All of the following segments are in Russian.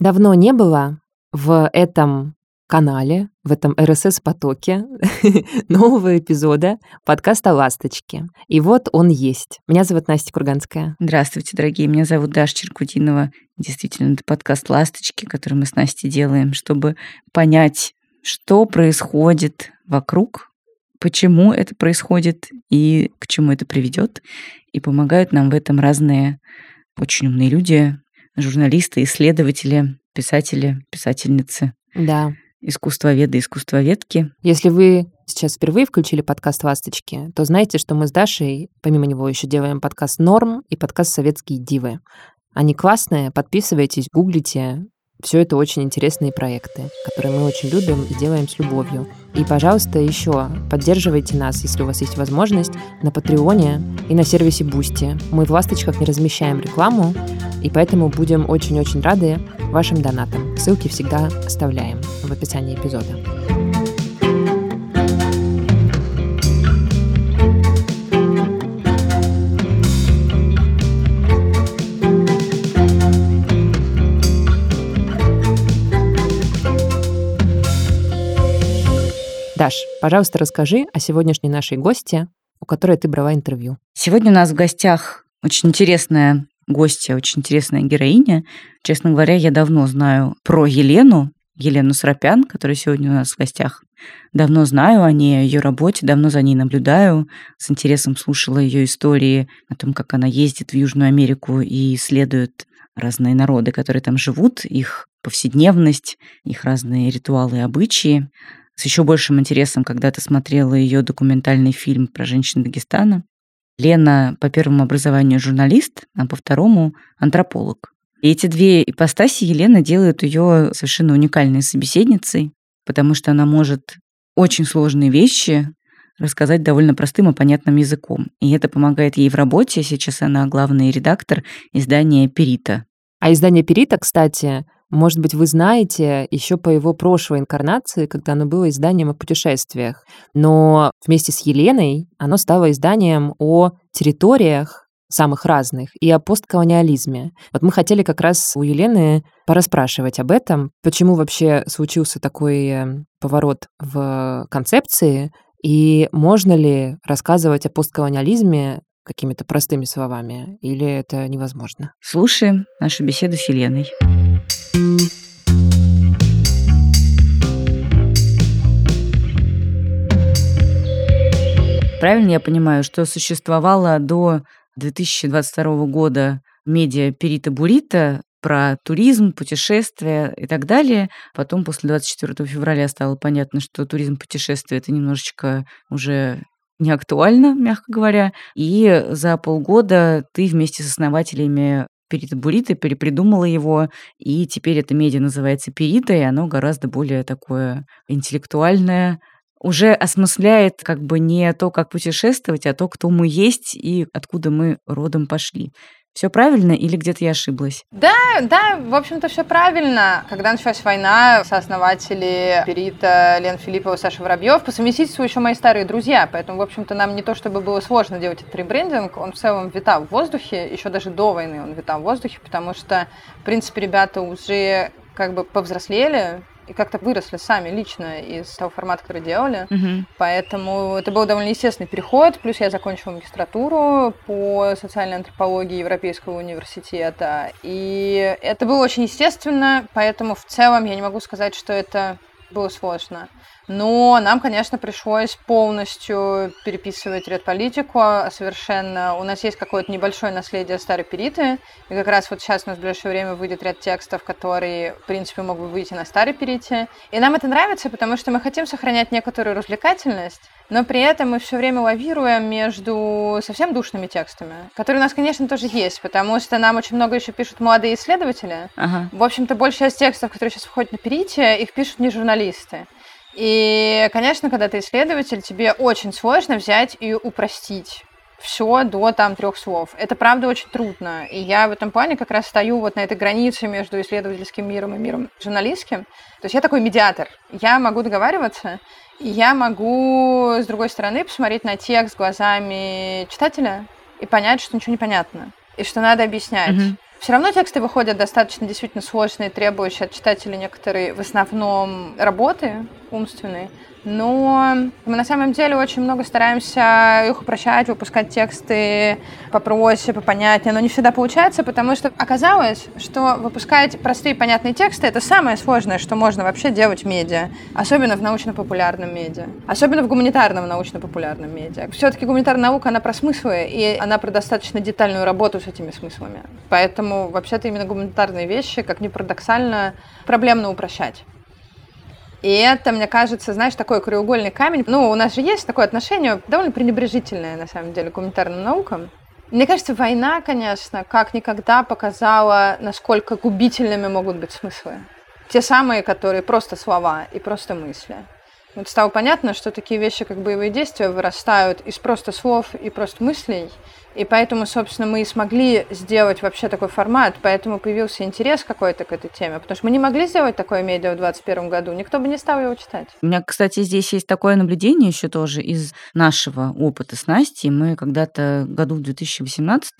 Давно не было в этом канале, в этом RSS-потоке нового эпизода подкаста «Ласточки». И вот он есть. Меня зовут Настя Курганская. Здравствуйте, дорогие. Меня зовут Даша Черкутинова. Действительно, это подкаст «Ласточки», который мы с Настей делаем, чтобы понять, что происходит вокруг, почему это происходит и к чему это приведет. И помогают нам в этом разные очень умные люди, журналисты, исследователи, писатели, писательницы. Да искусствоведы, искусствоведки. Если вы сейчас впервые включили подкаст «Ласточки», то знаете, что мы с Дашей, помимо него, еще делаем подкаст «Норм» и подкаст «Советские дивы». Они классные, подписывайтесь, гуглите, все это очень интересные проекты, которые мы очень любим и делаем с любовью. И, пожалуйста, еще поддерживайте нас, если у вас есть возможность, на Patreon е и на сервисе Boosty. Мы в «Ласточках» не размещаем рекламу, и поэтому будем очень-очень рады вашим донатам. Ссылки всегда оставляем в описании эпизода. Даш, пожалуйста, расскажи о сегодняшней нашей гости, у которой ты брала интервью. Сегодня у нас в гостях очень интересная гостья, очень интересная героиня. Честно говоря, я давно знаю про Елену, Елену Срапян, которая сегодня у нас в гостях. Давно знаю о ней, о ее работе, давно за ней наблюдаю, с интересом слушала ее истории о том, как она ездит в Южную Америку и исследует разные народы, которые там живут, их повседневность, их разные ритуалы и обычаи с еще большим интересом когда-то смотрела ее документальный фильм про женщин Дагестана. Лена по первому образованию журналист, а по второму антрополог. И эти две ипостаси Елена делают ее совершенно уникальной собеседницей, потому что она может очень сложные вещи рассказать довольно простым и понятным языком. И это помогает ей в работе. Сейчас она главный редактор издания «Перита». А издание «Перита», кстати, может быть, вы знаете еще по его прошлой инкарнации, когда оно было изданием о путешествиях. Но вместе с Еленой оно стало изданием о территориях самых разных и о постколониализме. Вот мы хотели как раз у Елены пораспрашивать об этом, почему вообще случился такой э, поворот в концепции, и можно ли рассказывать о постколониализме какими-то простыми словами, или это невозможно? Слушаем нашу беседу с Еленой. Правильно я понимаю, что существовало до 2022 года медиа Перита Бурита про туризм, путешествия и так далее. Потом, после 24 февраля, стало понятно, что туризм, путешествия — это немножечко уже не актуально, мягко говоря. И за полгода ты вместе с основателями Перита Бурита перепридумала его, и теперь это медиа называется Перита, и оно гораздо более такое интеллектуальное, уже осмысляет как бы не то, как путешествовать, а то, кто мы есть и откуда мы родом пошли. Все правильно или где-то я ошиблась? Да, да, в общем-то, все правильно. Когда началась война, сооснователи Перита, Лен Филиппова, Саша Воробьев, по совместительству еще мои старые друзья, поэтому, в общем-то, нам не то чтобы было сложно делать этот ребрендинг, он в целом витал в воздухе, еще даже до войны он витал в воздухе, потому что, в принципе, ребята уже как бы повзрослели, и как-то выросли сами лично из того формата, который делали. Угу. Поэтому это был довольно естественный переход. Плюс я закончила магистратуру по социальной антропологии Европейского университета. И это было очень естественно, поэтому в целом я не могу сказать, что это было сложно. Но нам, конечно, пришлось полностью переписывать редполитику совершенно. У нас есть какое-то небольшое наследие старой периты, и как раз вот сейчас у нас в ближайшее время выйдет ряд текстов, которые, в принципе, могут выйти на старой перите. И нам это нравится, потому что мы хотим сохранять некоторую развлекательность, но при этом мы все время лавируем между совсем душными текстами, которые у нас, конечно, тоже есть, потому что нам очень много еще пишут молодые исследователи. Ага. В общем-то, большая часть текстов, которые сейчас выходят на перите, их пишут не журналисты. И, конечно, когда ты исследователь, тебе очень сложно взять и упростить все до там трех слов. Это правда очень трудно. И я в этом плане как раз стою вот на этой границе между исследовательским миром и миром журналистским. То есть я такой медиатор. Я могу договариваться, и я могу, с другой стороны, посмотреть на текст глазами читателя и понять, что ничего не понятно. И что надо объяснять. Mm-hmm. Все равно тексты выходят достаточно действительно сложные, требующие от читателя некоторые, в основном, работы умственные. Но мы на самом деле очень много стараемся их упрощать, выпускать тексты попроще, попонятнее. Но не всегда получается, потому что оказалось, что выпускать простые понятные тексты — это самое сложное, что можно вообще делать в медиа. Особенно в научно-популярном медиа. Особенно в гуманитарном научно-популярном медиа. Все-таки гуманитарная наука, она про смыслы, и она про достаточно детальную работу с этими смыслами. Поэтому вообще-то именно гуманитарные вещи, как ни парадоксально, проблемно упрощать. И это, мне кажется, знаешь, такой краеугольный камень. Ну, у нас же есть такое отношение довольно пренебрежительное, на самом деле, к гуманитарным наукам. Мне кажется, война, конечно, как никогда показала, насколько губительными могут быть смыслы. Те самые, которые просто слова и просто мысли. Вот стало понятно, что такие вещи, как боевые действия, вырастают из просто слов и просто мыслей, и поэтому, собственно, мы и смогли сделать вообще такой формат, поэтому появился интерес какой-то к этой теме, потому что мы не могли сделать такое медиа в 2021 году, никто бы не стал его читать. У меня, кстати, здесь есть такое наблюдение еще тоже из нашего опыта с Настей. Мы когда-то году в 2018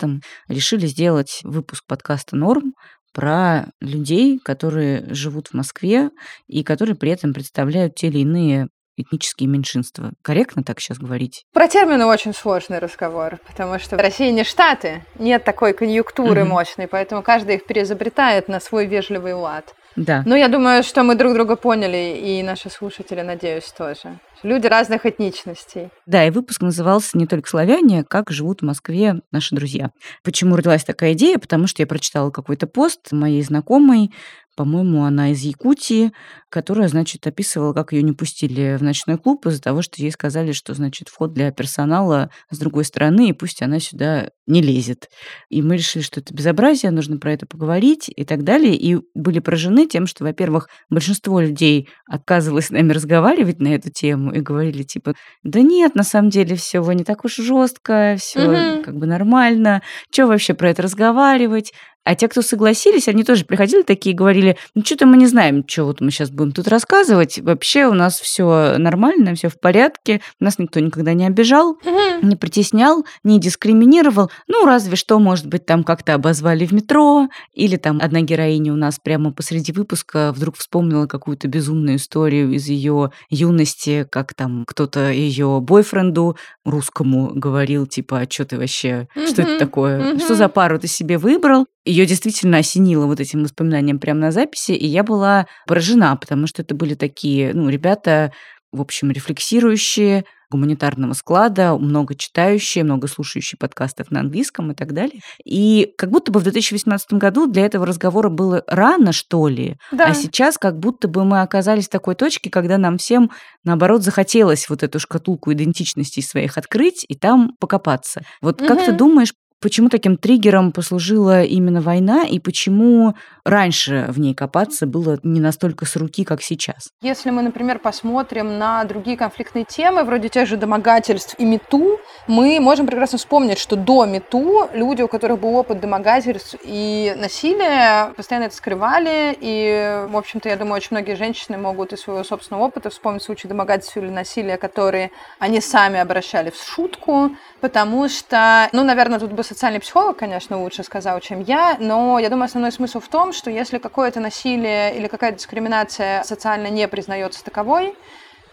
решили сделать выпуск подкаста «Норм», про людей, которые живут в Москве и которые при этом представляют те или иные этнические меньшинства. Корректно так сейчас говорить? Про термины очень сложный разговор, потому что Россия не штаты, нет такой конъюнктуры mm-hmm. мощной, поэтому каждый их переизобретает на свой вежливый лад. Да. Но я думаю, что мы друг друга поняли, и наши слушатели, надеюсь, тоже. Люди разных этничностей. Да, и выпуск назывался «Не только славяне, как живут в Москве наши друзья». Почему родилась такая идея? Потому что я прочитала какой-то пост моей знакомой, по-моему, она из Якутии, которая, значит, описывала, как ее не пустили в ночной клуб из-за того, что ей сказали, что, значит, вход для персонала с другой стороны, и пусть она сюда не лезет. И мы решили, что это безобразие, нужно про это поговорить и так далее. И были поражены тем, что, во-первых, большинство людей отказывалось с нами разговаривать на эту тему и говорили, типа, да нет, на самом деле все не так уж жестко, все угу. как бы нормально, что вообще про это разговаривать? А те, кто согласились, они тоже приходили такие и говорили, ну что-то мы не знаем, что вот мы сейчас будем тут рассказывать. Вообще у нас все нормально, все в порядке. Нас никто никогда не обижал, не притеснял, не дискриминировал. Ну, разве что, может быть, там как-то обозвали в метро, или там одна героиня у нас прямо посреди выпуска вдруг вспомнила какую-то безумную историю из ее юности, как там кто-то ее бойфренду русскому говорил, типа, а что ты вообще, что это такое, что за пару ты себе выбрал? Ее действительно осенило вот этим воспоминанием прямо на записи, и я была поражена, потому что это были такие, ну, ребята, в общем, рефлексирующие, гуманитарного склада, много читающие, много слушающие подкастов на английском и так далее. И как будто бы в 2018 году для этого разговора было рано, что ли, да. а сейчас как будто бы мы оказались в такой точке, когда нам всем, наоборот, захотелось вот эту шкатулку идентичностей своих открыть и там покопаться. Вот угу. как ты думаешь, Почему таким триггером послужила именно война и почему раньше в ней копаться было не настолько с руки, как сейчас? Если мы, например, посмотрим на другие конфликтные темы, вроде тех же домогательств и МИТУ, мы можем прекрасно вспомнить, что до МИТУ люди, у которых был опыт домогательств и насилия, постоянно это скрывали, и, в общем-то, я думаю, очень многие женщины могут из своего собственного опыта вспомнить случаи домогательств или насилия, которые они сами обращали в шутку, потому что, ну, наверное, тут бы социальный психолог, конечно, лучше сказал, чем я, но я думаю, основной смысл в том, что если какое-то насилие или какая-то дискриминация социально не признается таковой,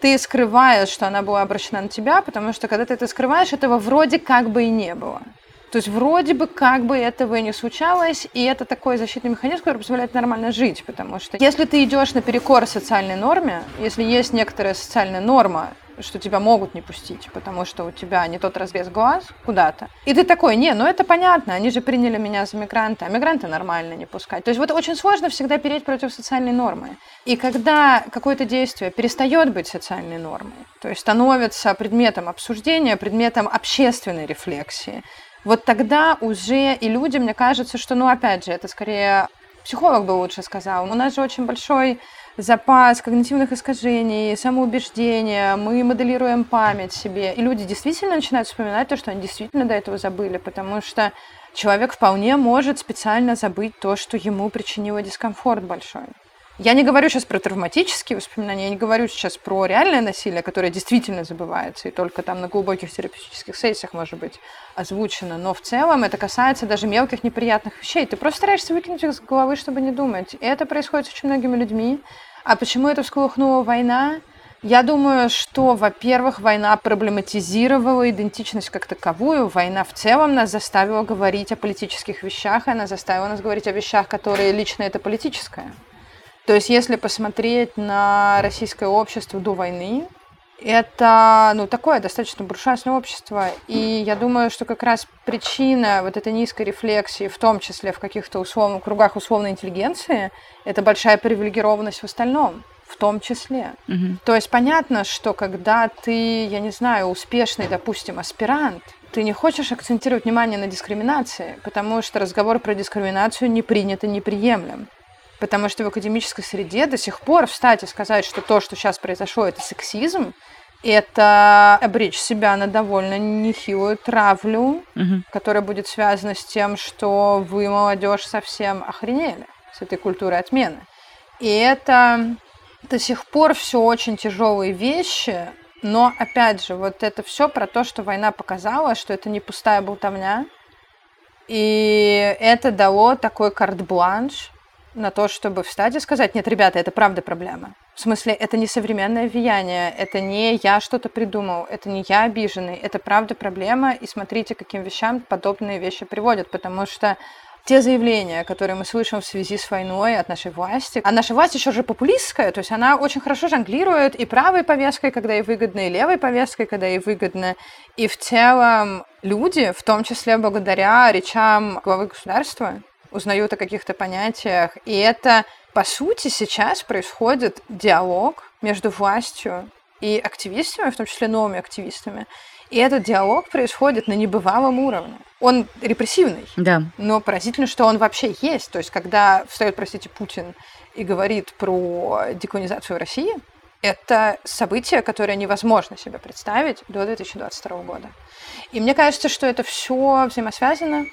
ты скрываешь, что она была обращена на тебя, потому что когда ты это скрываешь, этого вроде как бы и не было. То есть вроде бы как бы этого и не случалось, и это такой защитный механизм, который позволяет нормально жить, потому что если ты идешь наперекор социальной норме, если есть некоторая социальная норма, что тебя могут не пустить, потому что у тебя не тот разрез глаз куда-то. И ты такой, не, ну это понятно, они же приняли меня за мигранта, а мигранты нормально не пускать. То есть вот очень сложно всегда переть против социальной нормы. И когда какое-то действие перестает быть социальной нормой, то есть становится предметом обсуждения, предметом общественной рефлексии, вот тогда уже и людям, мне кажется, что, ну, опять же, это скорее психолог бы лучше сказал. У нас же очень большой запас когнитивных искажений, самоубеждения, мы моделируем память себе. И люди действительно начинают вспоминать то, что они действительно до этого забыли, потому что человек вполне может специально забыть то, что ему причинило дискомфорт большой. Я не говорю сейчас про травматические воспоминания, я не говорю сейчас про реальное насилие, которое действительно забывается, и только там на глубоких терапевтических сессиях может быть озвучено, но в целом это касается даже мелких неприятных вещей. Ты просто стараешься выкинуть их с головы, чтобы не думать. И это происходит с очень многими людьми. А почему это всколыхнула война? Я думаю, что, во-первых, война проблематизировала идентичность как таковую. Война в целом нас заставила говорить о политических вещах, и она заставила нас говорить о вещах, которые лично это политическое. То есть, если посмотреть на российское общество до войны, это, ну, такое достаточно буржуазное общество. И я думаю, что как раз причина вот этой низкой рефлексии, в том числе в каких-то условных кругах условной интеллигенции, это большая привилегированность в остальном в том числе. Мгм. То есть понятно, что когда ты, я не знаю, успешный, допустим, аспирант, ты не хочешь акцентировать внимание на дискриминации, потому что разговор про дискриминацию не принят и неприемлем. Потому что в академической среде до сих пор встать и сказать, что то, что сейчас произошло, это сексизм, это обречь себя на довольно нехилую травлю, Мгм. которая будет связана с тем, что вы, молодежь, совсем охренели с этой культурой отмены. И это до сих пор все очень тяжелые вещи, но опять же, вот это все про то, что война показала, что это не пустая болтовня, и это дало такой карт-бланш на то, чтобы встать и сказать, нет, ребята, это правда проблема. В смысле, это не современное влияние, это не я что-то придумал, это не я обиженный, это правда проблема, и смотрите, каким вещам подобные вещи приводят, потому что те заявления, которые мы слышим в связи с войной от нашей власти, а наша власть еще же популистская, то есть она очень хорошо жонглирует и правой повесткой, когда ей выгодно, и левой повесткой, когда ей выгодно. И в целом люди, в том числе благодаря речам главы государства, узнают о каких-то понятиях. И это, по сути, сейчас происходит диалог между властью и активистами, в том числе новыми активистами. И этот диалог происходит на небывалом уровне. Он репрессивный, Да. но поразительно, что он вообще есть. То есть, когда встает, простите, Путин и говорит про деколонизацию России, это событие, которое невозможно себе представить до 2022 года. И мне кажется, что это все взаимосвязано.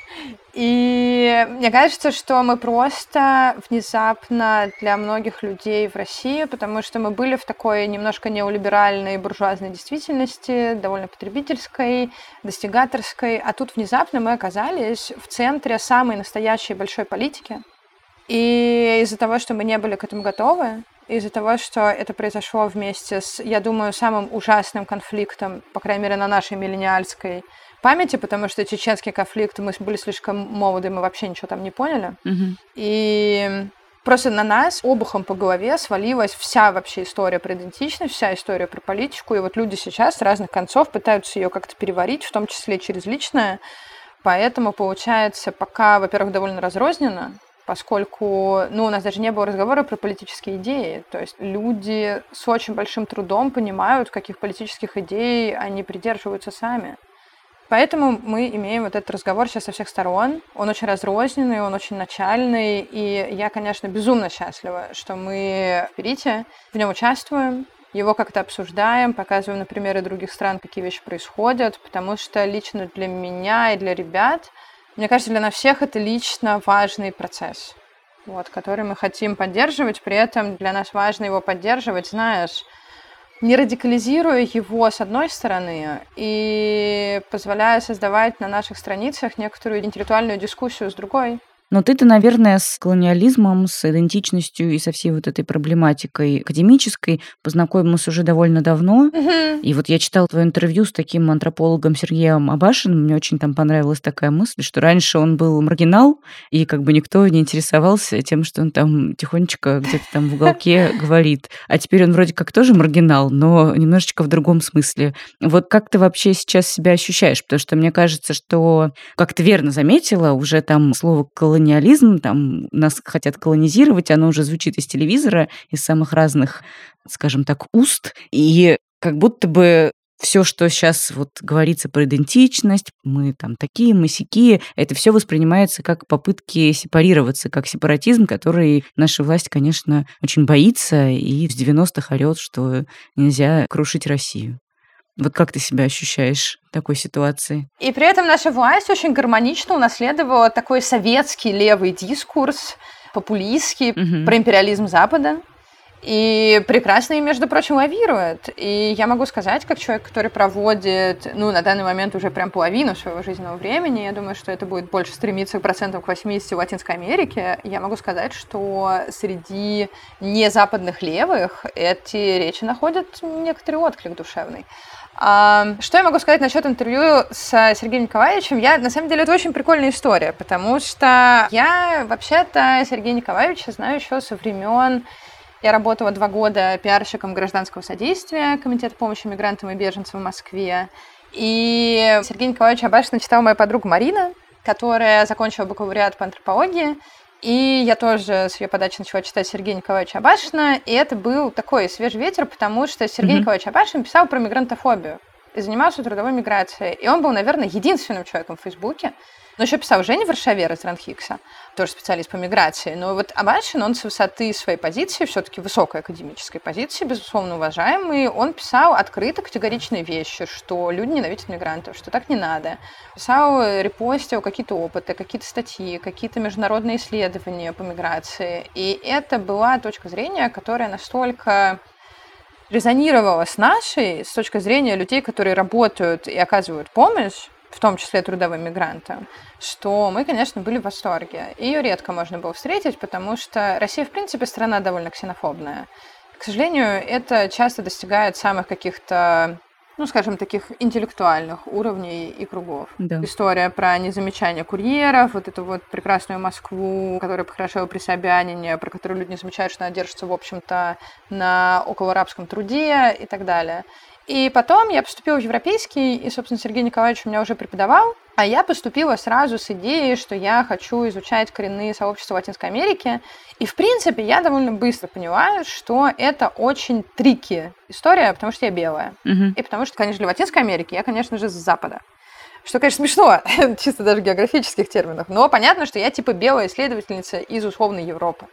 И мне кажется, что мы просто внезапно для многих людей в России, потому что мы были в такой немножко неолиберальной буржуазной действительности, довольно потребительской, достигаторской, а тут внезапно мы оказались в центре самой настоящей большой политики. И из-за того, что мы не были к этому готовы, из-за того, что это произошло вместе с, я думаю, самым ужасным конфликтом, по крайней мере, на нашей миллениальской памяти, потому что чеченский конфликт, мы были слишком молоды, мы вообще ничего там не поняли. Мгм. И просто на нас обухом по голове свалилась вся вообще история про идентичность, вся история про политику. И вот люди сейчас с разных концов пытаются ее как-то переварить, в том числе через личное. Поэтому получается пока, во-первых, довольно разрозненно, поскольку, ну, у нас даже не было разговора про политические идеи. То есть люди с очень большим трудом понимают, каких политических идей они придерживаются сами. Поэтому мы имеем вот этот разговор сейчас со всех сторон. Он очень разрозненный, он очень начальный. И я, конечно, безумно счастлива, что мы в Перите в нем участвуем, его как-то обсуждаем, показываем на примеры других стран, какие вещи происходят, потому что лично для меня и для ребят, мне кажется, для нас всех это лично важный процесс, вот, который мы хотим поддерживать, при этом для нас важно его поддерживать, знаешь, не радикализируя его с одной стороны и позволяя создавать на наших страницах некоторую интеллектуальную дискуссию с другой. Но ты-то, наверное, с колониализмом, с идентичностью и со всей вот этой проблематикой академической познакомилась уже довольно давно. И вот я читала твое интервью с таким антропологом Сергеем Абашиным. Мне очень там понравилась такая мысль, что раньше он был маргинал, и как бы никто не интересовался тем, что он там тихонечко где-то там в уголке говорит. А теперь он вроде как тоже маргинал, но немножечко в другом смысле. Вот как ты вообще сейчас себя ощущаешь? Потому что мне кажется, что, как ты верно заметила, уже там слово колониализм, там нас хотят колонизировать, оно уже звучит из телевизора, из самых разных, скажем так, уст, и как будто бы все, что сейчас вот говорится про идентичность, мы там такие, мы сякие, это все воспринимается как попытки сепарироваться, как сепаратизм, который наша власть, конечно, очень боится и с 90-х орет, что нельзя крушить Россию. Вот как ты себя ощущаешь в такой ситуации? И при этом наша власть очень гармонично унаследовала такой советский левый дискурс популистский, угу. про империализм Запада. И прекрасно и, между прочим, лавирует. И я могу сказать, как человек, который проводит, ну, на данный момент уже прям половину своего жизненного времени, я думаю, что это будет больше стремиться к процентам к 80 в Латинской Америке, я могу сказать, что среди незападных левых эти речи находят некоторый отклик душевный. Что я могу сказать насчет интервью с Сергеем Николаевичем? Я, на самом деле, это очень прикольная история, потому что я вообще-то Сергея Николаевича знаю еще со времен я работала два года пиарщиком гражданского содействия Комитета помощи мигрантам и беженцам в Москве. И Сергей Николаевич Абашин читал моя подруга Марина, которая закончила бакалавриат по антропологии. И я тоже с ее подачи начала читать Сергея Николаевича Абашина, и это был такой свежий ветер, потому что Сергей mm-hmm. Николаевич Абашин писал про мигрантофобию и занимался трудовой миграцией. И он был, наверное, единственным человеком в Фейсбуке, но еще писал Женя Варшавер из Ранхикса, тоже специалист по миграции. Но вот Абашин, он с высоты своей позиции, все-таки высокой академической позиции, безусловно, уважаемый, он писал открыто категоричные вещи, что люди ненавидят мигрантов, что так не надо. Писал, репостил какие-то опыты, какие-то статьи, какие-то международные исследования по миграции. И это была точка зрения, которая настолько резонировала с нашей, с точки зрения людей, которые работают и оказывают помощь, в том числе трудовым мигрантам, что мы, конечно, были в восторге. Ее редко можно было встретить, потому что Россия, в принципе, страна довольно ксенофобная. К сожалению, это часто достигает самых каких-то ну, скажем, таких интеллектуальных уровней и кругов. Да. История про незамечание курьеров, вот эту вот прекрасную Москву, которая похорошела при Собянине, про которую люди не замечают, что она держится, в общем-то, на околорабском труде и так далее. И потом я поступила в европейский, и, собственно, Сергей Николаевич у меня уже преподавал, а я поступила сразу с идеей, что я хочу изучать коренные сообщества Латинской Америки. И, в принципе, я довольно быстро поняла, что это очень трики история, потому что я белая. Угу. И потому что, конечно, для Латинской Америки я, конечно же, с Запада. Что, конечно, смешно, чисто даже в географических терминах. Но понятно, что я типа белая исследовательница из условной Европы.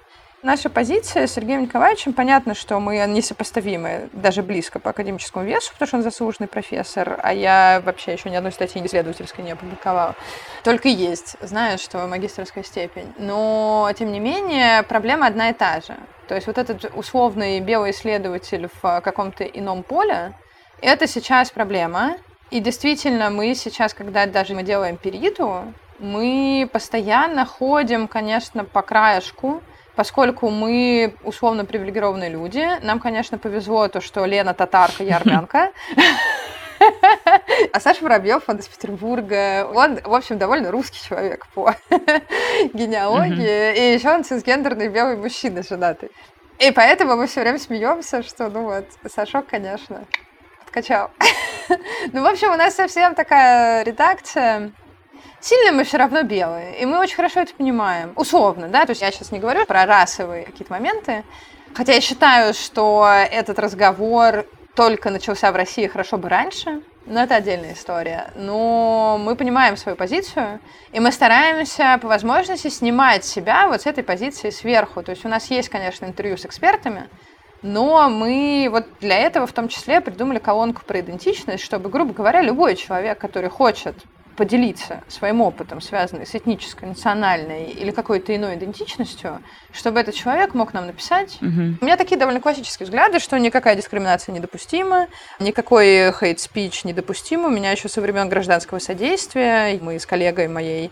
Наша позиция с Сергеем Николаевичем, понятно, что мы несопоставимы даже близко по академическому весу, потому что он заслуженный профессор, а я вообще еще ни одной статьи исследовательской не опубликовала. Только есть, знаю, что магистрская степень. Но, тем не менее, проблема одна и та же. То есть вот этот условный белый исследователь в каком-то ином поле, это сейчас проблема. И действительно, мы сейчас, когда даже мы делаем периду, мы постоянно ходим, конечно, по краешку, Поскольку мы условно привилегированные люди, нам, конечно, повезло то, что Лена татарка, я армянка. А Саша Воробьев, он из Петербурга. Он, в общем, довольно русский человек по генеалогии. И еще он цисгендерный белый мужчина женатый. И поэтому мы все время смеемся, что, ну вот, Сашок, конечно, откачал. ну, в общем, у нас совсем такая редакция Сильно мы все равно белые, и мы очень хорошо это понимаем. Условно, да, то есть я сейчас не говорю про расовые какие-то моменты, хотя я считаю, что этот разговор только начался в России хорошо бы раньше, но это отдельная история. Но мы понимаем свою позицию, и мы стараемся по возможности снимать себя вот с этой позиции сверху. То есть у нас есть, конечно, интервью с экспертами, но мы вот для этого в том числе придумали колонку про идентичность, чтобы, грубо говоря, любой человек, который хочет поделиться своим опытом, связанным с этнической, национальной или какой-то иной идентичностью, чтобы этот человек мог нам написать. Угу. У меня такие довольно классические взгляды, что никакая дискриминация недопустима, никакой хейт-спич недопустим. У меня еще со времен гражданского содействия мы с коллегой моей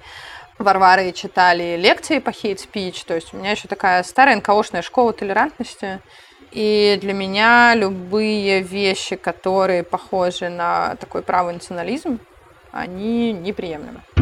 Варварой читали лекции по хейт-спич, то есть у меня еще такая старая НКОшная школа толерантности. И для меня любые вещи, которые похожи на такой правый национализм, они неприемлемы.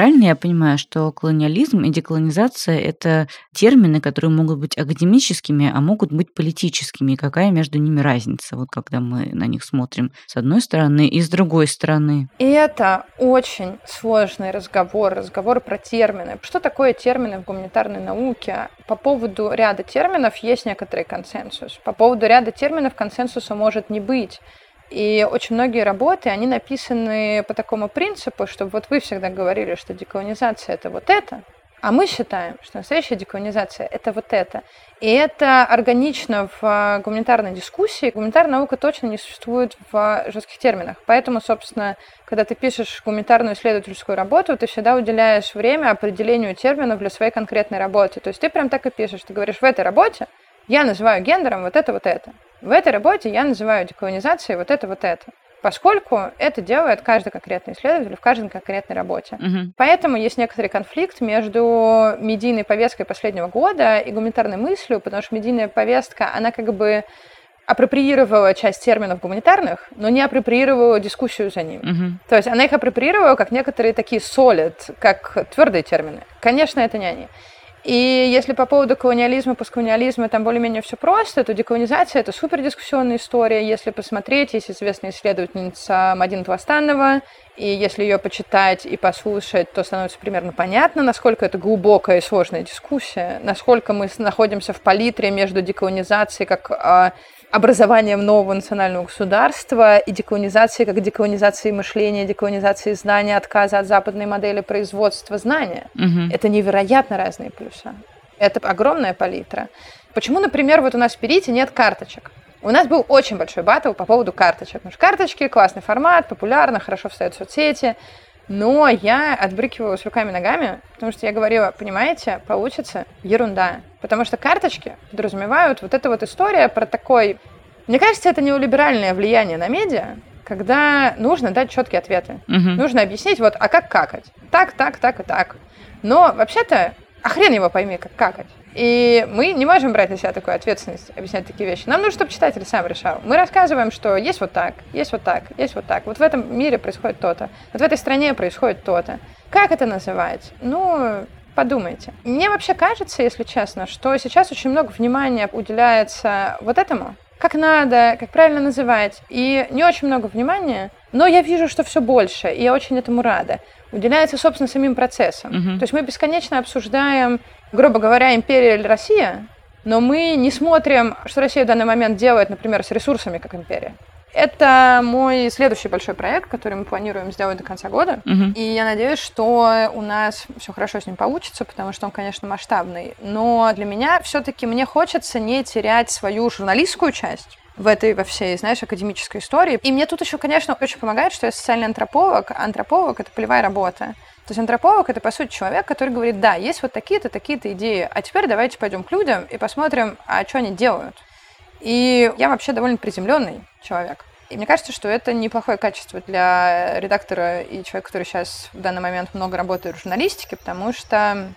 Правильно я понимаю, что колониализм и деколонизация – это термины, которые могут быть академическими, а могут быть политическими. какая между ними разница, вот когда мы на них смотрим с одной стороны и с другой стороны? Это очень сложный разговор, разговор про термины. Что такое термины в гуманитарной науке? По поводу ряда терминов есть некоторый консенсус. По поводу ряда терминов консенсуса может не быть. И очень многие работы, они написаны по такому принципу, что вот вы всегда говорили, что деколонизация это вот это, А мы считаем, что настоящая деколонизация – это вот это. И это органично в гуманитарной дискуссии. Гуманитарная наука точно не существует в жестких терминах. Поэтому, собственно, когда ты пишешь гуманитарную исследовательскую работу, ты всегда уделяешь время определению терминов для своей конкретной работы. То есть ты прям так и пишешь. Ты говоришь, в этой работе я называю гендером вот это, вот это. В этой работе я называю деколонизацией вот это, вот это поскольку это делает каждый конкретный исследователь в каждой конкретной работе. Мгм. Поэтому есть некоторый конфликт между медийной повесткой последнего года и гуманитарной мыслью, потому что медийная повестка, она как бы апроприировала часть терминов гуманитарных, но не апроприировала дискуссию за ними. Мгм. То есть она их апроприировала как некоторые такие solid, как твердые термины. Конечно, это не они. И если по поводу колониализма, постколониализма там более-менее все просто, то деколонизация – это супердискуссионная история. Если посмотреть, есть известная исследовательница Мадина Твастанова, и если ее почитать и послушать, то становится примерно понятно, насколько это глубокая и сложная дискуссия, насколько мы находимся в палитре между деколонизацией как а, образованием нового национального государства и деколонизацией как деколонизацией мышления, деколонизацией знания, отказа от западной модели производства знания. Мгм. Это невероятно разные плюсы. Это огромная палитра. Почему, например, вот у нас в Перите нет карточек? У нас был очень большой батл по поводу карточек. Потому что карточки классный формат, популярно, хорошо встают в соцсети. Но я отбрыкивалась руками и ногами, потому что я говорила, понимаете, получится ерунда. Потому что карточки подразумевают вот эта вот история про такой... Мне кажется, это неолиберальное влияние на медиа, когда нужно дать четкие ответы. Мгм. Нужно объяснить, вот, а как какать? Так, так, так и так. Но вообще-то, а хрен его пойми, как какать. И мы не можем брать на себя такую ответственность, объяснять такие вещи. Нам нужно, чтобы читатель сам решал. Мы рассказываем, что есть вот так, есть вот так, есть вот так. Вот в этом мире происходит то-то. Вот в этой стране происходит то-то. Как это называть? Ну, подумайте. Мне вообще кажется, если честно, что сейчас очень много внимания уделяется вот этому. Как надо, как правильно называть. И не очень много внимания, но я вижу, что все больше, и я очень этому рада. Уделяется, собственно, самим процессом. Мгм. То есть мы бесконечно обсуждаем, грубо говоря, империя или Россия, но мы не смотрим, что Россия в данный момент делает, например, с ресурсами, как империя. Это мой следующий большой проект, который мы планируем сделать до конца года. Мгм. И я надеюсь, что у нас все хорошо с ним получится, потому что он, конечно, масштабный. Но для меня все-таки мне хочется не терять свою журналистскую часть в этой во всей, знаешь, академической истории. И мне тут еще, конечно, очень помогает, что я социальный антрополог. Антрополог — это полевая работа. То есть антрополог — это, по сути, человек, который говорит, да, есть вот такие-то, такие-то идеи, а теперь давайте пойдем к людям и посмотрим, а что они делают. И я вообще довольно приземленный человек. И мне кажется, что это неплохое качество для редактора и человека, который сейчас в данный момент много работает в журналистике, потому что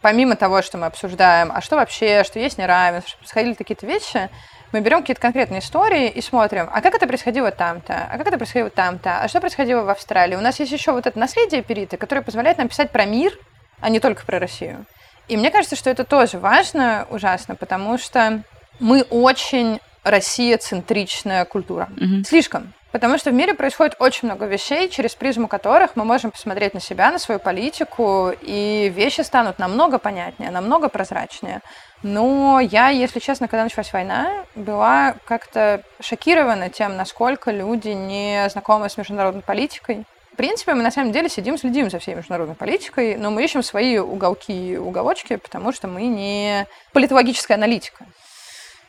помимо того, что мы обсуждаем, а что вообще, что есть неравенство, происходили какие-то вещи, мы берем какие-то конкретные истории и смотрим, а как это происходило там-то, а как это происходило там-то, а что происходило в Австралии. У нас есть еще вот это наследие Перита, которое позволяет нам писать про мир, а не только про Россию. И мне кажется, что это тоже важно ужасно, потому что мы очень Россия-центричная культура. Мгм. Слишком. Потому что в мире происходит очень много вещей, через призму которых мы можем посмотреть на себя, на свою политику, и вещи станут намного понятнее, намного прозрачнее. Но я, если честно, когда началась война, была как-то шокирована тем, насколько люди не знакомы с международной политикой. В принципе, мы на самом деле сидим, следим за всей международной политикой, но мы ищем свои уголки и уголочки, потому что мы не политологическая аналитика.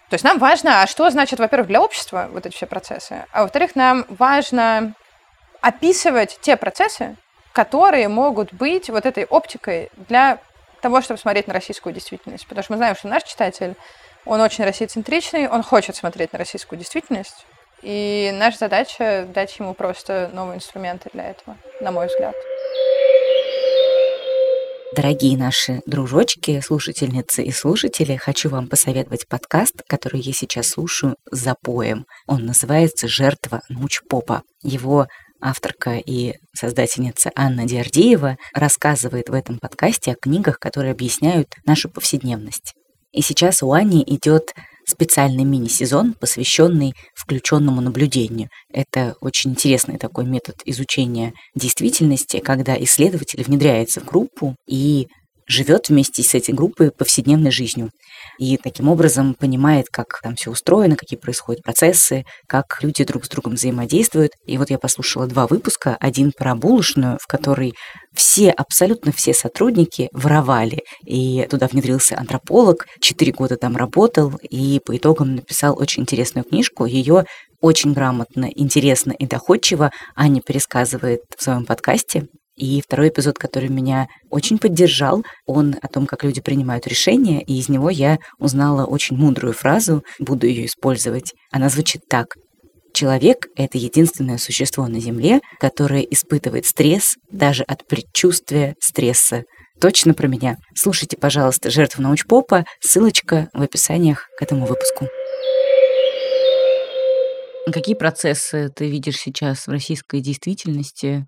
То есть нам важно, а что значит, во-первых, для общества вот эти все процессы, а во-вторых, нам важно описывать те процессы, которые могут быть вот этой оптикой для того, чтобы смотреть на российскую действительность. Потому что мы знаем, что наш читатель, он очень российцентричный, он хочет смотреть на российскую действительность, и наша задача дать ему просто новые инструменты для этого, на мой взгляд. Дорогие наши дружочки, слушательницы и слушатели, хочу вам посоветовать подкаст, который я сейчас слушаю с запоем. Он называется «Жертва научпопа». Его авторка и создательница Анна Диардеева рассказывает в этом подкасте о книгах, которые объясняют нашу повседневность. И сейчас у Ани идет специальный мини-сезон, посвященный включенному наблюдению. Это очень интересный такой метод изучения действительности, когда исследователь внедряется в группу и живет вместе с этой группой повседневной жизнью. И таким образом понимает, как там все устроено, какие происходят процессы, как люди друг с другом взаимодействуют. И вот я послушала два выпуска. Один про булочную, в которой все, абсолютно все сотрудники воровали. И туда внедрился антрополог, четыре года там работал, и по итогам написал очень интересную книжку. Ее очень грамотно, интересно и доходчиво Аня пересказывает в своем подкасте. И второй эпизод, который меня очень поддержал, он о том, как люди принимают решения, и из него я узнала очень мудрую фразу, буду ее использовать. Она звучит так. Человек — это единственное существо на Земле, которое испытывает стресс даже от предчувствия стресса. Точно про меня. Слушайте, пожалуйста, «Жертву научпопа», ссылочка в описаниях к этому выпуску. Какие процессы ты видишь сейчас в российской действительности,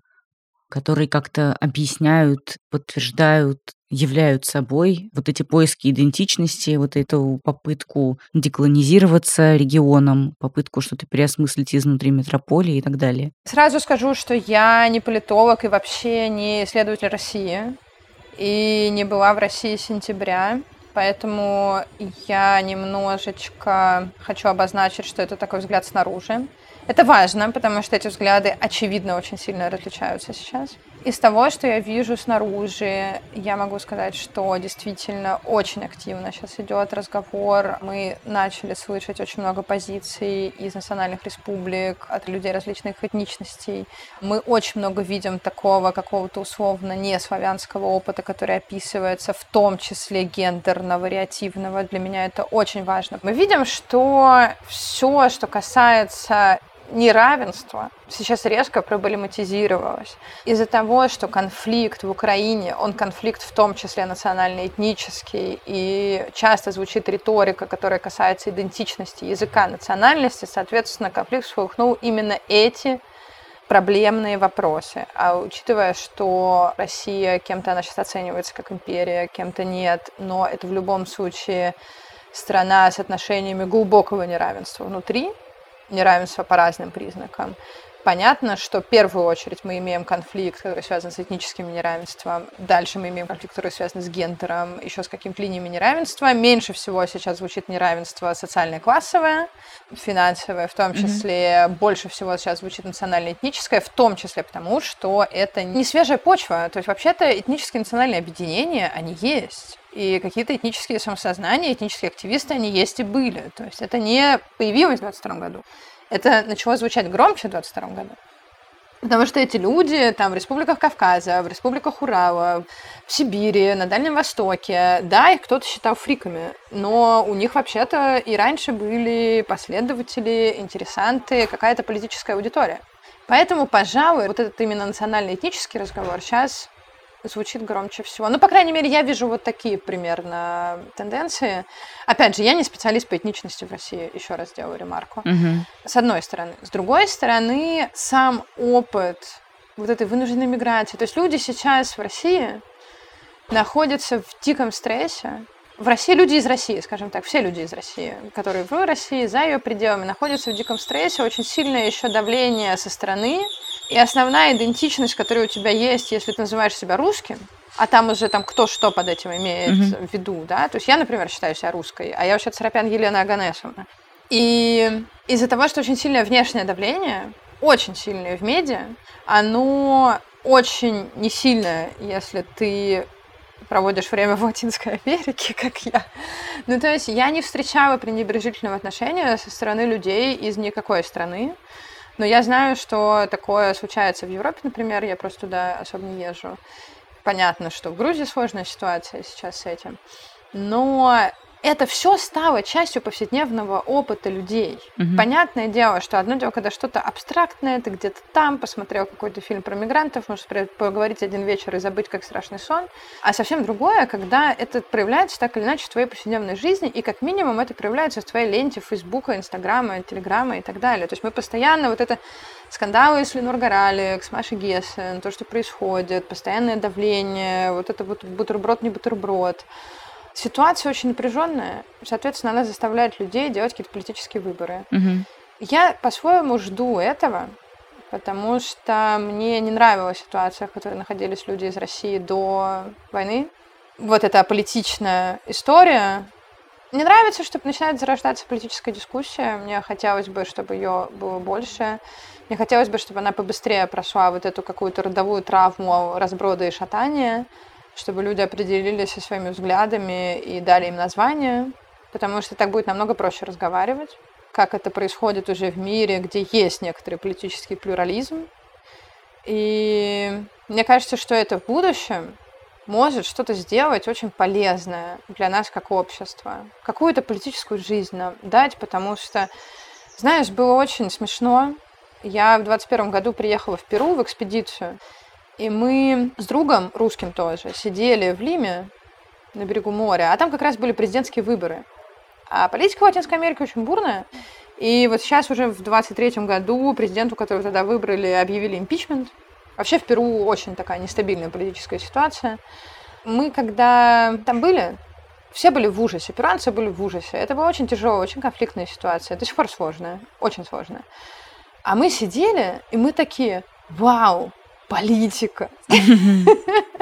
которые как-то объясняют, подтверждают, являют собой вот эти поиски идентичности, вот эту попытку деколонизироваться регионом, попытку что-то переосмыслить изнутри метрополии и так далее? Сразу скажу, что я не политолог и вообще не исследователь России, и не была в России с сентября. Поэтому я немножечко хочу обозначить, что это такой взгляд снаружи. Это важно, потому что эти взгляды, очевидно, очень сильно различаются сейчас. Из того, что я вижу снаружи, я могу сказать, что действительно очень активно сейчас идет разговор. Мы начали слышать очень много позиций из национальных республик, от людей различных этничностей. Мы очень много видим такого какого-то условно не славянского опыта, который описывается, в том числе гендерно-вариативного. Для меня это очень важно. Мы видим, что все, что касается неравенство сейчас резко проблематизировалось из-за того, что конфликт в Украине, он конфликт в том числе национально-этнический, и часто звучит риторика, которая касается идентичности языка национальности, соответственно, конфликт всколыхнул именно эти проблемные вопросы. А учитывая, что Россия кем-то она сейчас оценивается как империя, кем-то нет, но это в любом случае страна с отношениями глубокого неравенства внутри, неравенства по разным признакам. Понятно, что в первую очередь мы имеем конфликт, который связан с этническим неравенством. Дальше мы имеем конфликт, который связан с гендером, еще с какими-то линиями неравенства. Меньше всего сейчас звучит неравенство социальное классовое, финансовое в том числе. Mm-hmm. Больше всего сейчас звучит национально-этническое, в том числе потому, что это не свежая почва. То есть вообще-то этнические национальные объединения, они есть. И какие-то этнические самосознания, этнические активисты, они есть и были. То есть это не появилось в 22 году это начало звучать громче в 22 году. Потому что эти люди там в республиках Кавказа, в республиках Урала, в Сибири, на Дальнем Востоке, да, их кто-то считал фриками, но у них вообще-то и раньше были последователи, интересанты, какая-то политическая аудитория. Поэтому, пожалуй, вот этот именно национально-этнический разговор сейчас звучит громче всего. Ну, по крайней мере, я вижу вот такие примерно тенденции. Опять же, я не специалист по этничности в России, еще раз делаю ремарку. Угу. С одной стороны. С другой стороны, сам опыт вот этой вынужденной миграции. То есть люди сейчас в России находятся в диком стрессе. В России люди из России, скажем так, все люди из России, которые в России, за ее пределами, находятся в диком стрессе, очень сильное еще давление со стороны, и основная идентичность, которая у тебя есть, если ты называешь себя русским, а там уже там кто что под этим имеет mm-hmm. в виду, да. То есть я, например, считаю себя русской, а я вообще Царапян Елена Аганесовна. И из-за того, что очень сильное внешнее давление, очень сильное в медиа, оно очень не сильное, если ты проводишь время в Латинской Америке, как я. Ну, то есть я не встречала пренебрежительного отношения со стороны людей из никакой страны. Но я знаю, что такое случается в Европе, например, я просто туда особо не езжу. Понятно, что в Грузии сложная ситуация сейчас с этим. Но это все стало частью повседневного опыта людей. Угу. Понятное дело, что одно дело, когда что-то абстрактное, ты где-то там посмотрел какой-то фильм про мигрантов, можешь поговорить один вечер и забыть, как страшный сон. А совсем другое, когда это проявляется так или иначе в твоей повседневной жизни, и как минимум это проявляется в твоей ленте Фейсбука, Инстаграма, Телеграма и так далее. То есть мы постоянно вот это скандалы с Ленор Горалик, с Машей Гессен, то, что происходит, постоянное давление, вот это вот бутерброд, не бутерброд. Ситуация очень напряженная, соответственно, она заставляет людей делать какие-то политические выборы. Угу. Я по-своему жду этого, потому что мне не нравилась ситуация, в которой находились люди из России до войны. вот эта политичная история. Мне нравится, что начинает зарождаться политическая дискуссия. Мне хотелось бы, чтобы ее было больше. Мне хотелось бы, чтобы она побыстрее прошла вот эту какую-то родовую травму разброда и шатания, чтобы люди определились со своими взглядами и дали им название, потому что так будет намного проще разговаривать, как это происходит уже в мире, где есть некоторый политический плюрализм. И мне кажется, что это в будущем может что-то сделать очень полезное для нас как общества. Какую-то политическую жизнь нам дать, потому что, знаешь, было очень смешно. Я в 21 году приехала в Перу в экспедицию, и мы с другом, русским тоже, сидели в Лиме на берегу моря, а там как раз были президентские выборы. А политика в Латинской Америке очень бурная. И вот сейчас уже в 23 году президенту, которого тогда выбрали, объявили импичмент. Вообще в Перу очень такая нестабильная политическая ситуация. Мы, когда там были, все были в ужасе, перуанцы были в ужасе. Это была очень тяжелая, очень конфликтная ситуация, до сих пор сложная, очень сложная. А мы сидели, и мы такие, вау, политика.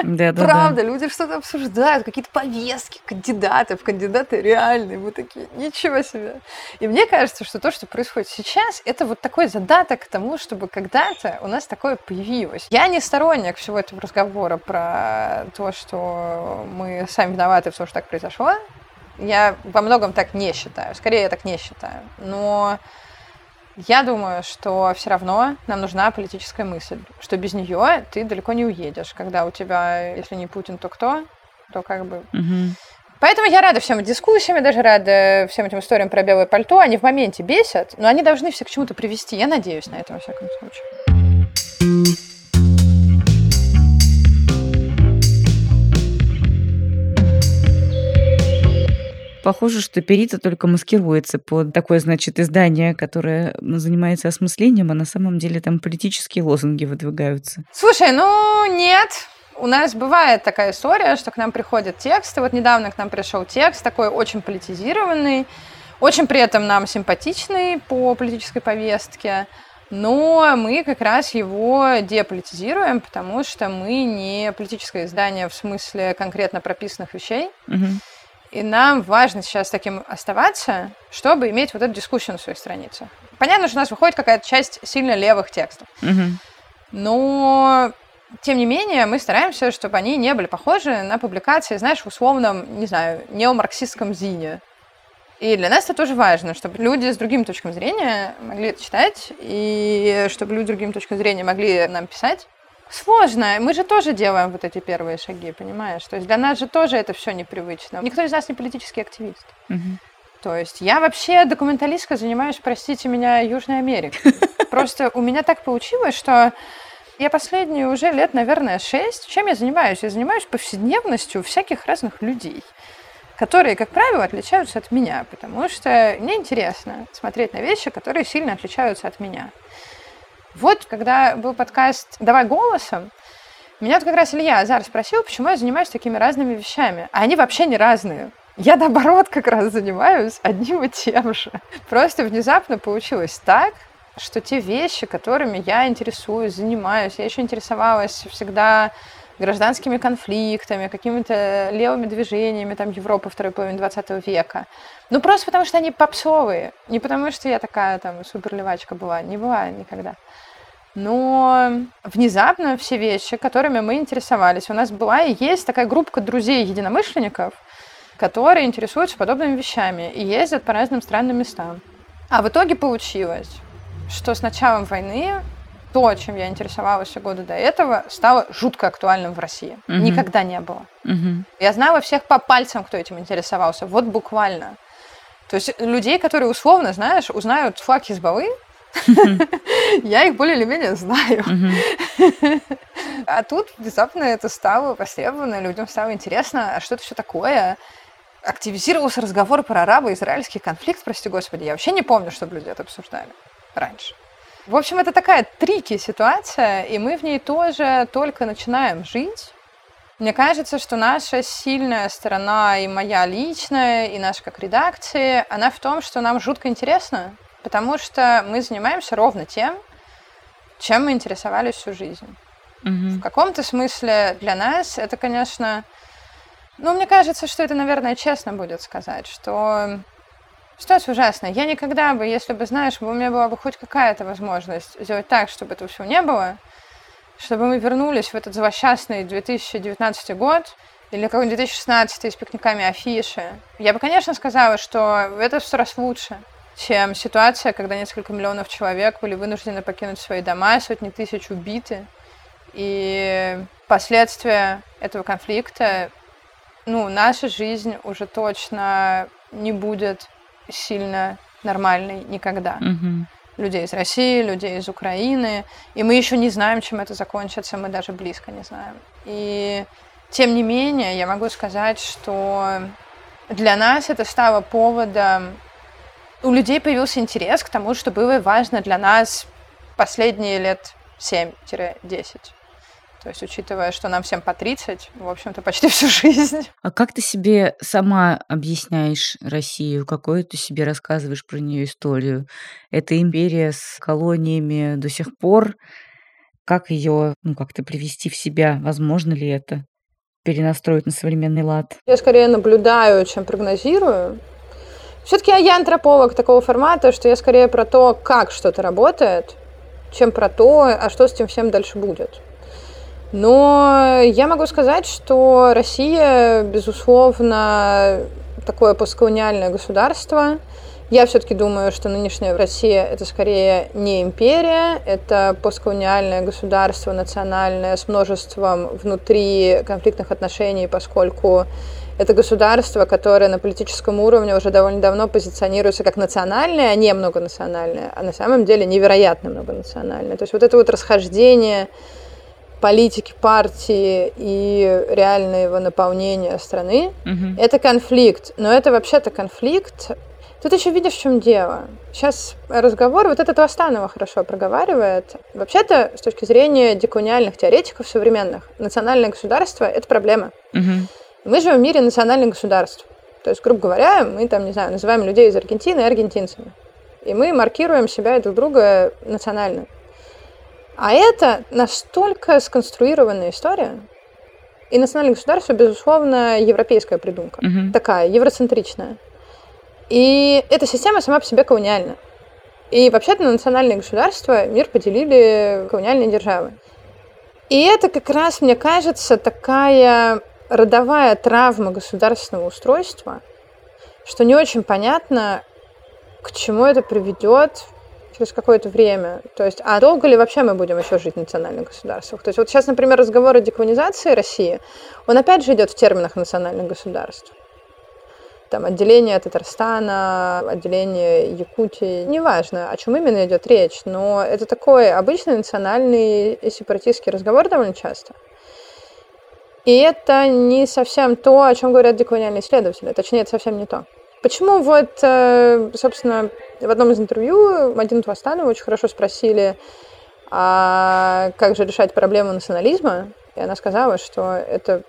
Да, да, Правда, люди что-то обсуждают, какие-то повестки кандидатов, кандидаты реальные, мы такие, ничего себе. И мне кажется, что то, что происходит сейчас, это вот такой задаток к тому, чтобы когда-то у нас такое появилось. Я не сторонник всего этого разговора про то, что мы сами виноваты в том, что так произошло. Я во многом так не считаю. Скорее, я так не считаю. Но я думаю, что все равно нам нужна политическая мысль, что без нее ты далеко не уедешь, когда у тебя, если не Путин, то кто, то как бы. Мгм. Поэтому я рада всем дискуссиям, я даже рада всем этим историям про белое пальто. Они в моменте бесят, но они должны все к чему-то привести. Я надеюсь на это, во всяком случае. Похоже, что Перита только маскируется под такое, значит, издание, которое занимается осмыслением, а на самом деле там политические лозунги выдвигаются. Слушай, ну нет. У нас бывает такая история, что к нам приходят тексты. Вот недавно к нам пришел текст, такой очень политизированный, очень при этом нам симпатичный по политической повестке. Но мы как раз его деполитизируем, потому что мы не политическое издание в смысле конкретно прописанных вещей. Мгм. И нам важно сейчас таким оставаться, чтобы иметь вот эту дискуссию на своей странице. Понятно, что у нас выходит какая-то часть сильно левых текстов. Мгм. Но, тем не менее, мы стараемся, чтобы они не были похожи на публикации, знаешь, в условном, не знаю, неомарксистском зине. И для нас это тоже важно, чтобы люди с другим точками зрения могли это читать, и чтобы люди с другим точками зрения могли нам писать. Сложно. Мы же тоже делаем вот эти первые шаги, понимаешь? То есть для нас же тоже это все непривычно. Никто из нас не политический активист. Мгм. То есть я вообще документалисткой занимаюсь, простите меня, Южной Америкой. Просто у меня так получилось, что я последние уже лет, наверное, шесть. Чем я занимаюсь? Я занимаюсь повседневностью всяких разных людей, которые, как правило, отличаются от меня, потому что мне интересно смотреть на вещи, которые сильно отличаются от меня. Вот, когда был подкаст «Давай голосом», меня вот как раз Илья Азар спросил, почему я занимаюсь такими разными вещами. А они вообще не разные. Я, наоборот, как раз занимаюсь одним и тем же. Просто внезапно получилось так, что те вещи, которыми я интересуюсь, занимаюсь, я еще интересовалась всегда гражданскими конфликтами, какими-то левыми движениями там Европы второй половины 20 века. Ну, просто потому что они попсовые. Не потому что я такая там суперлевачка была. Не была никогда. Но внезапно все вещи, которыми мы интересовались, у нас была и есть такая группа друзей-единомышленников, которые интересуются подобными вещами и ездят по разным странным местам. А в итоге получилось, что с началом войны то, чем я интересовалась все годы до этого, стало жутко актуальным в России. Мгм. Никогда не было. Мгм. Я знала всех по пальцам, кто этим интересовался. Вот буквально. То есть людей, которые условно, знаешь, узнают флаг Хизбаллы, я их более или менее знаю. А тут внезапно это стало востребовано, людям стало интересно, а что это все такое? Активизировался разговор про арабо-израильский конфликт, прости господи. Я вообще не помню, чтобы люди это обсуждали раньше. В общем, это такая трики ситуация, и мы в ней тоже только начинаем жить. Мне кажется, что наша сильная сторона и моя личная, и наша как редакции, она в том, что нам жутко интересно, потому что мы занимаемся ровно тем, чем мы интересовались всю жизнь. В Мгм. каком-то смысле для нас это, конечно, Ну, мне кажется, что это, наверное, честно будет сказать, что ситуация ужасная. Я никогда бы, если бы, знаешь, у меня была бы хоть какая-то возможность сделать так, чтобы этого всего не было, чтобы мы вернулись в этот злосчастный 2019 год, или какой-нибудь 2016 с пикниками афиши. Я бы, конечно, сказала, что это в сто раз лучше, чем ситуация, когда несколько миллионов человек были вынуждены покинуть свои дома, сотни тысяч убиты. И последствия этого конфликта, ну, наша жизнь уже точно не будет сильно нормальной никогда. Мгм. Людей из России, людей из Украины. И мы еще не знаем, чем это закончится, мы даже близко не знаем. И тем не менее, я могу сказать, что для нас это стало поводом... У людей появился интерес к тому, что было важно для нас последние лет 7-10. То есть, учитывая, что нам всем по 30, в общем-то, почти всю жизнь. А как ты себе сама объясняешь Россию? Какую ты себе рассказываешь про нее историю? Это империя с колониями до сих пор. Как ее, ну, как-то привести в себя? Возможно ли это? Перенастроить на современный лад? Я скорее наблюдаю, чем прогнозирую. Все-таки я антрополог такого формата, что я скорее про то, как что-то работает, чем про то, а что с этим всем дальше будет. Но я могу сказать, что Россия, безусловно, такое постколониальное государство. Я все-таки думаю, что нынешняя Россия это скорее не империя, это постколониальное государство национальное с множеством внутри конфликтных отношений, поскольку это государство, которое на политическом уровне уже довольно давно позиционируется как национальное, а не многонациональное, а на самом деле невероятно многонациональное. То есть вот это вот расхождение политики партии и реального наполнения страны, Мгм. это конфликт. Но это вообще-то конфликт. Тут еще видишь, в чем дело. Сейчас разговор, вот этот Останова хорошо проговаривает. Вообще-то, с точки зрения деколониальных теоретиков современных, национальное государство – это проблема. Мгм. Мы живем в мире национальных государств. То есть, грубо говоря, мы там, не знаю, называем людей из Аргентины аргентинцами. И мы маркируем себя и друг друга национально. А это настолько сконструированная история. И национальное государство, безусловно, европейская придумка. Мгм. Такая, евроцентричная. И эта система сама по себе колониальна. И вообще-то на национальные государства мир поделили колониальные державы. И это как раз, мне кажется, такая родовая травма государственного устройства, что не очень понятно, к чему это приведет через какое-то время. То есть, а долго ли вообще мы будем еще жить в национальных государствах? То есть, вот сейчас, например, разговор о деколонизации России, он опять же идет в терминах национальных государств. Там отделение Татарстана, отделение Якутии, неважно, о чем именно идет речь, но это такой обычный национальный сепаратистский разговор довольно часто. И это не совсем то, о чем говорят деколониальные исследователи. Точнее, это совсем не то. Почему вот, э, собственно, в одном из интервью Мадину Твастанову очень хорошо спросили, а как же решать проблему национализма? И она сказала, что это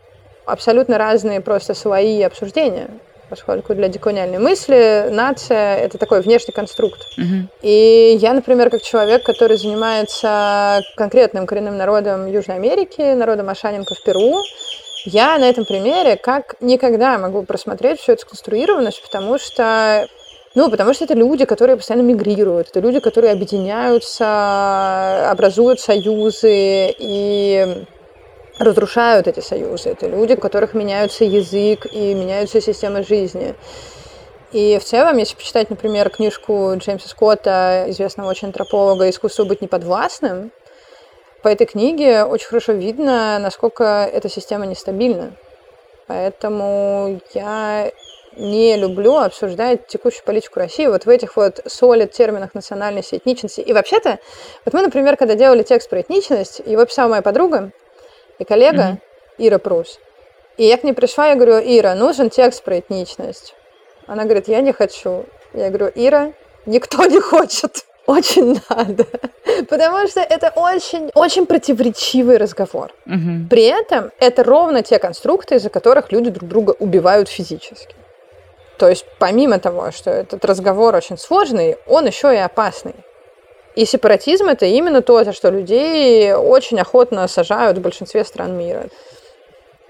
абсолютно разные просто слои обсуждения, поскольку для деколониальной мысли нация – это такой внешний конструкт. Мгм. И я, например, как человек, который занимается конкретным коренным народом Южной Америки, народом Ашаненко в Перу, я на этом примере как никогда могу просмотреть всю эту сконструированность, потому что ну, потому что это люди, которые постоянно мигрируют, это люди, которые объединяются, образуют союзы и разрушают эти союзы. Это люди, у которых меняются язык и меняются системы жизни. И в целом, если почитать, например, книжку Джеймса Скотта, известного очень антрополога «Искусство быть неподвластным», по этой книге очень хорошо видно, насколько эта система нестабильна. Поэтому я не люблю обсуждать текущую политику России вот в этих вот солид терминах национальности, этничности. И вообще-то, вот мы, например, когда делали текст про этничность, его писала моя подруга и коллега Мгм. Ира Прус. И я к ней пришла, я говорю, Ира, нужен текст про этничность. Она говорит, я не хочу. Я говорю, Ира, никто не хочет. Очень надо. Потому что это очень, очень противоречивый разговор. Мгм. При этом это ровно те конструкты, из-за которых люди друг друга убивают физически. То есть помимо того, что этот разговор очень сложный, он еще и опасный. И сепаратизм это именно то, за что людей очень охотно сажают в большинстве стран мира.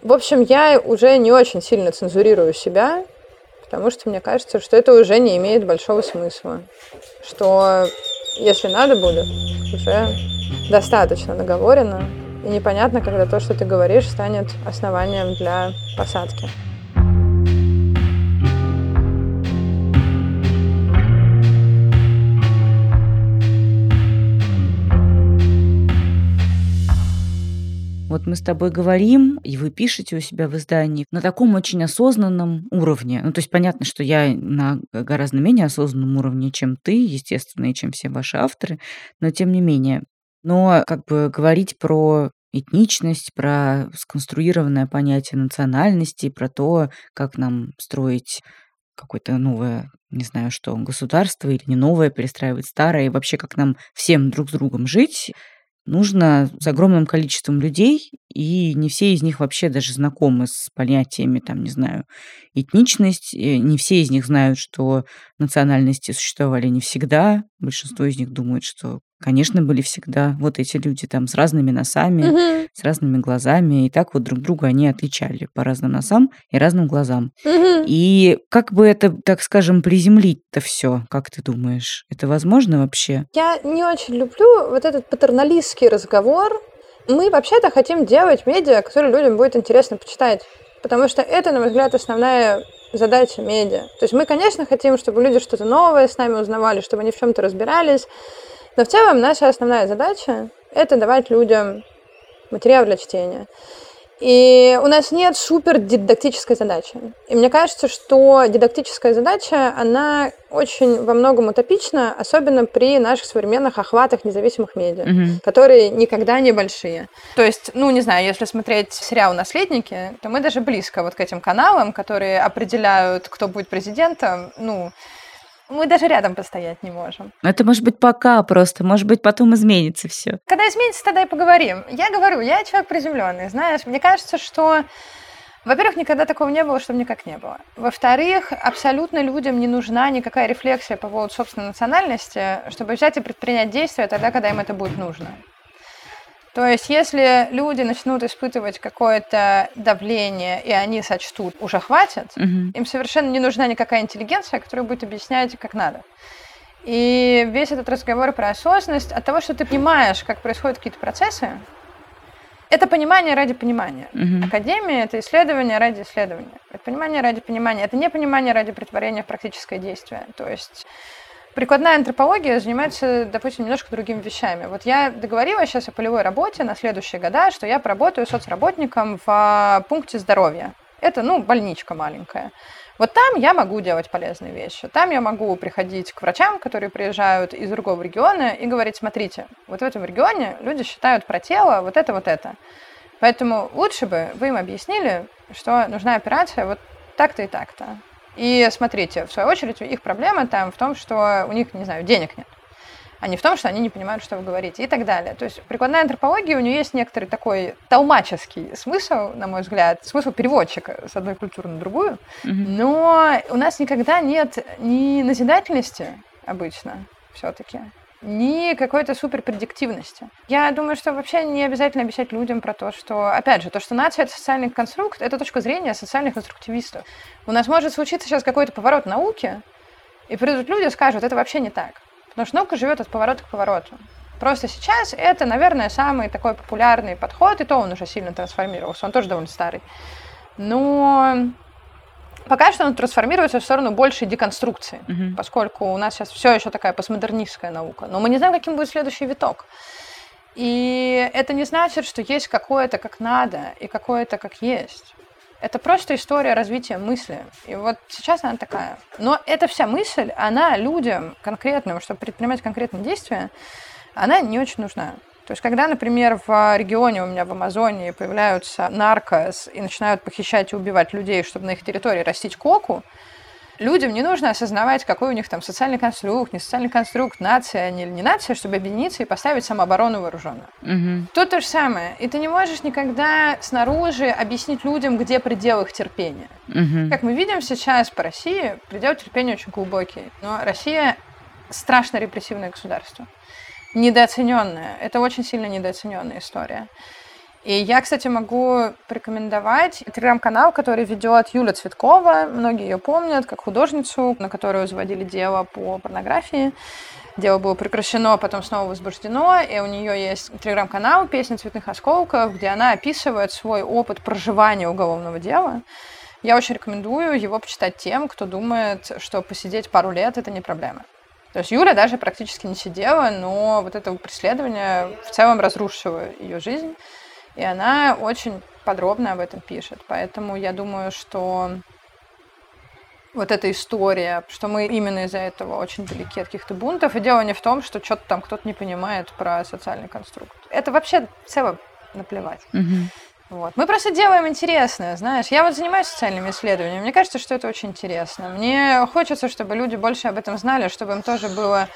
В общем, я уже не очень сильно цензурирую себя, потому что мне кажется, что это уже не имеет большого смысла. Что если надо будет, уже достаточно наговорено, и непонятно, когда то, что ты говоришь, станет основанием для посадки. Вот мы с тобой говорим, и вы пишете у себя в издании на таком очень осознанном уровне. Ну, то есть понятно, что я на гораздо менее осознанном уровне, чем ты, естественно, и чем все ваши авторы, но тем не менее. Но как бы говорить про этничность, про сконструированное понятие национальности, про то, как нам строить какое-то новое, не знаю что, государство или не новое, перестраивать старое, и вообще как нам всем друг с другом жить, нужно с огромным количеством людей, и не все из них вообще даже знакомы с понятиями, там, не знаю, этничность. Не все из них знают, что национальности существовали не всегда. Большинство из них думают, что конечно, были всегда вот эти люди там с разными носами, угу. с разными глазами, и так вот друг друга они отличали по разным носам и разным глазам. Угу. И как бы это, так скажем, приземлить-то все, как ты думаешь, это возможно вообще? Я не очень люблю вот этот патерналистский разговор. Мы вообще-то хотим делать медиа, которые людям будет интересно почитать. Потому что это, на мой взгляд, основная задача медиа. То есть мы, конечно, хотим, чтобы люди что-то новое с нами узнавали, чтобы они в чем-то разбирались, но в целом наша основная задача – это давать людям материал для чтения. И у нас нет супер дидактической задачи. И мне кажется, что дидактическая задача, она очень во многом утопична, особенно при наших современных охватах независимых медиа, угу. которые никогда не большие. То есть, ну, не знаю, если смотреть сериал «Наследники», то мы даже близко вот к этим каналам, которые определяют, кто будет президентом, ну, мы даже рядом постоять не можем. Это может быть пока просто, может быть, потом изменится все. Когда изменится, тогда и поговорим. Я говорю, я человек приземленный, знаешь, мне кажется, что во-первых, никогда такого не было, чтобы никак не было. Во-вторых, абсолютно людям не нужна никакая рефлексия по поводу собственной национальности, чтобы взять и предпринять действия тогда, когда им это будет нужно. То есть, если люди начнут испытывать какое-то давление, и они сочтут, уже хватит, угу. им совершенно не нужна никакая интеллигенция, которая будет объяснять, как надо. И весь этот разговор про осознанность от того, что ты понимаешь, как происходят какие-то процессы, это понимание ради понимания. Угу. Академия это исследование ради исследования. Это понимание ради понимания. Это не понимание ради притворения в практическое действие. То есть Прикладная антропология занимается, допустим, немножко другими вещами. Вот я договорилась сейчас о полевой работе на следующие года, что я поработаю соцработником в а, пункте здоровья. Это, ну, больничка маленькая. Вот там я могу делать полезные вещи. Там я могу приходить к врачам, которые приезжают из другого региона, и говорить, смотрите, вот в этом регионе люди считают про тело вот это, вот это. Поэтому лучше бы вы им объяснили, что нужна операция вот так-то и так-то. И смотрите, в свою очередь, их проблема там в том, что у них, не знаю, денег нет а не в том, что они не понимают, что вы говорите, и так далее. То есть прикладная антропология, у нее есть некоторый такой талмаческий смысл, на мой взгляд, смысл переводчика с одной культуры на другую, но у нас никогда нет ни назидательности обычно все-таки, ни какой-то суперпредиктивности. Я думаю, что вообще не обязательно обещать людям про то, что, опять же, то, что нация — это социальный конструкт, это точка зрения социальных конструктивистов. У нас может случиться сейчас какой-то поворот науки, и придут люди и скажут, это вообще не так. Потому что наука живет от поворота к повороту. Просто сейчас это, наверное, самый такой популярный подход, и то он уже сильно трансформировался, он тоже довольно старый. Но Пока что он трансформируется в сторону большей деконструкции, угу. поскольку у нас сейчас все еще такая постмодернистская наука. Но мы не знаем, каким будет следующий виток. И это не значит, что есть какое-то как надо и какое-то как есть. Это просто история развития мысли. И вот сейчас она такая. Но эта вся мысль, она людям конкретным, чтобы предпринимать конкретные действия, она не очень нужна. То есть, когда, например, в регионе у меня в Амазонии появляются наркос и начинают похищать и убивать людей, чтобы на их территории растить коку, людям не нужно осознавать, какой у них там социальный конструкт, не социальный конструкт, нация они или не нация, чтобы объединиться и поставить самооборону вооруженную. Угу. Тут то же самое. И ты не можешь никогда снаружи объяснить людям, где предел их терпения. Угу. Как мы видим сейчас по России, предел терпения очень глубокий. Но Россия страшно репрессивное государство недооцененная. Это очень сильно недооцененная история. И я, кстати, могу порекомендовать телеграм-канал, который ведет Юля Цветкова. Многие ее помнят как художницу, на которую заводили дело по порнографии. Дело было прекращено, потом снова возбуждено, и у нее есть телеграм-канал «Песня цветных осколков», где она описывает свой опыт проживания уголовного дела. Я очень рекомендую его почитать тем, кто думает, что посидеть пару лет – это не проблема. То есть Юля даже практически не сидела, но вот это преследование в целом разрушило ее жизнь. И она очень подробно об этом пишет. Поэтому я думаю, что вот эта история, что мы именно из-за этого очень далеки от каких-то бунтов. И дело не в том, что что-то там кто-то не понимает про социальный конструкт. Это вообще в целом наплевать. Угу. Вот. Мы просто делаем интересное, знаешь. Я вот занимаюсь социальными исследованиями. Мне кажется, что это очень интересно. Мне хочется, чтобы люди больше об этом знали, чтобы им тоже было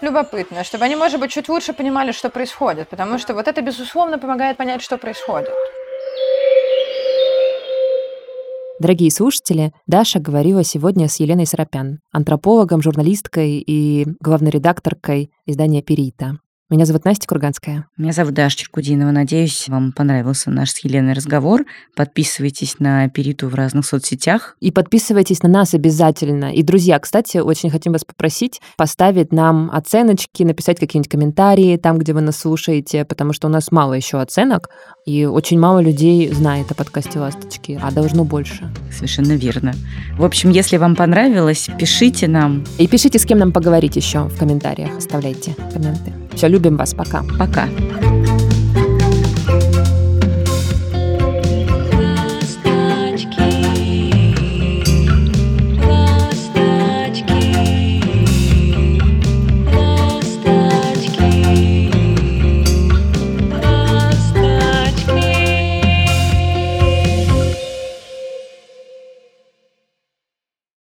любопытно, чтобы они, может быть, чуть лучше понимали, что происходит, потому что вот это, безусловно, помогает понять, что происходит. Дорогие слушатели, Даша говорила сегодня с Еленой Сарапян, антропологом, журналисткой и главной редакторкой издания «Перита». Меня зовут Настя Курганская. Меня зовут Даша Черкудинова. Надеюсь, вам понравился наш с Еленой разговор. Подписывайтесь на Периту в разных соцсетях. И подписывайтесь на нас обязательно. И, друзья, кстати, очень хотим вас попросить поставить нам оценочки, написать какие-нибудь комментарии там, где вы нас слушаете, потому что у нас мало еще оценок, и очень мало людей знает о подкасте «Ласточки», а должно больше. Совершенно верно. В общем, если вам понравилось, пишите нам. И пишите, с кем нам поговорить еще в комментариях. Оставляйте комменты. Все, любим вас. Пока. Пока.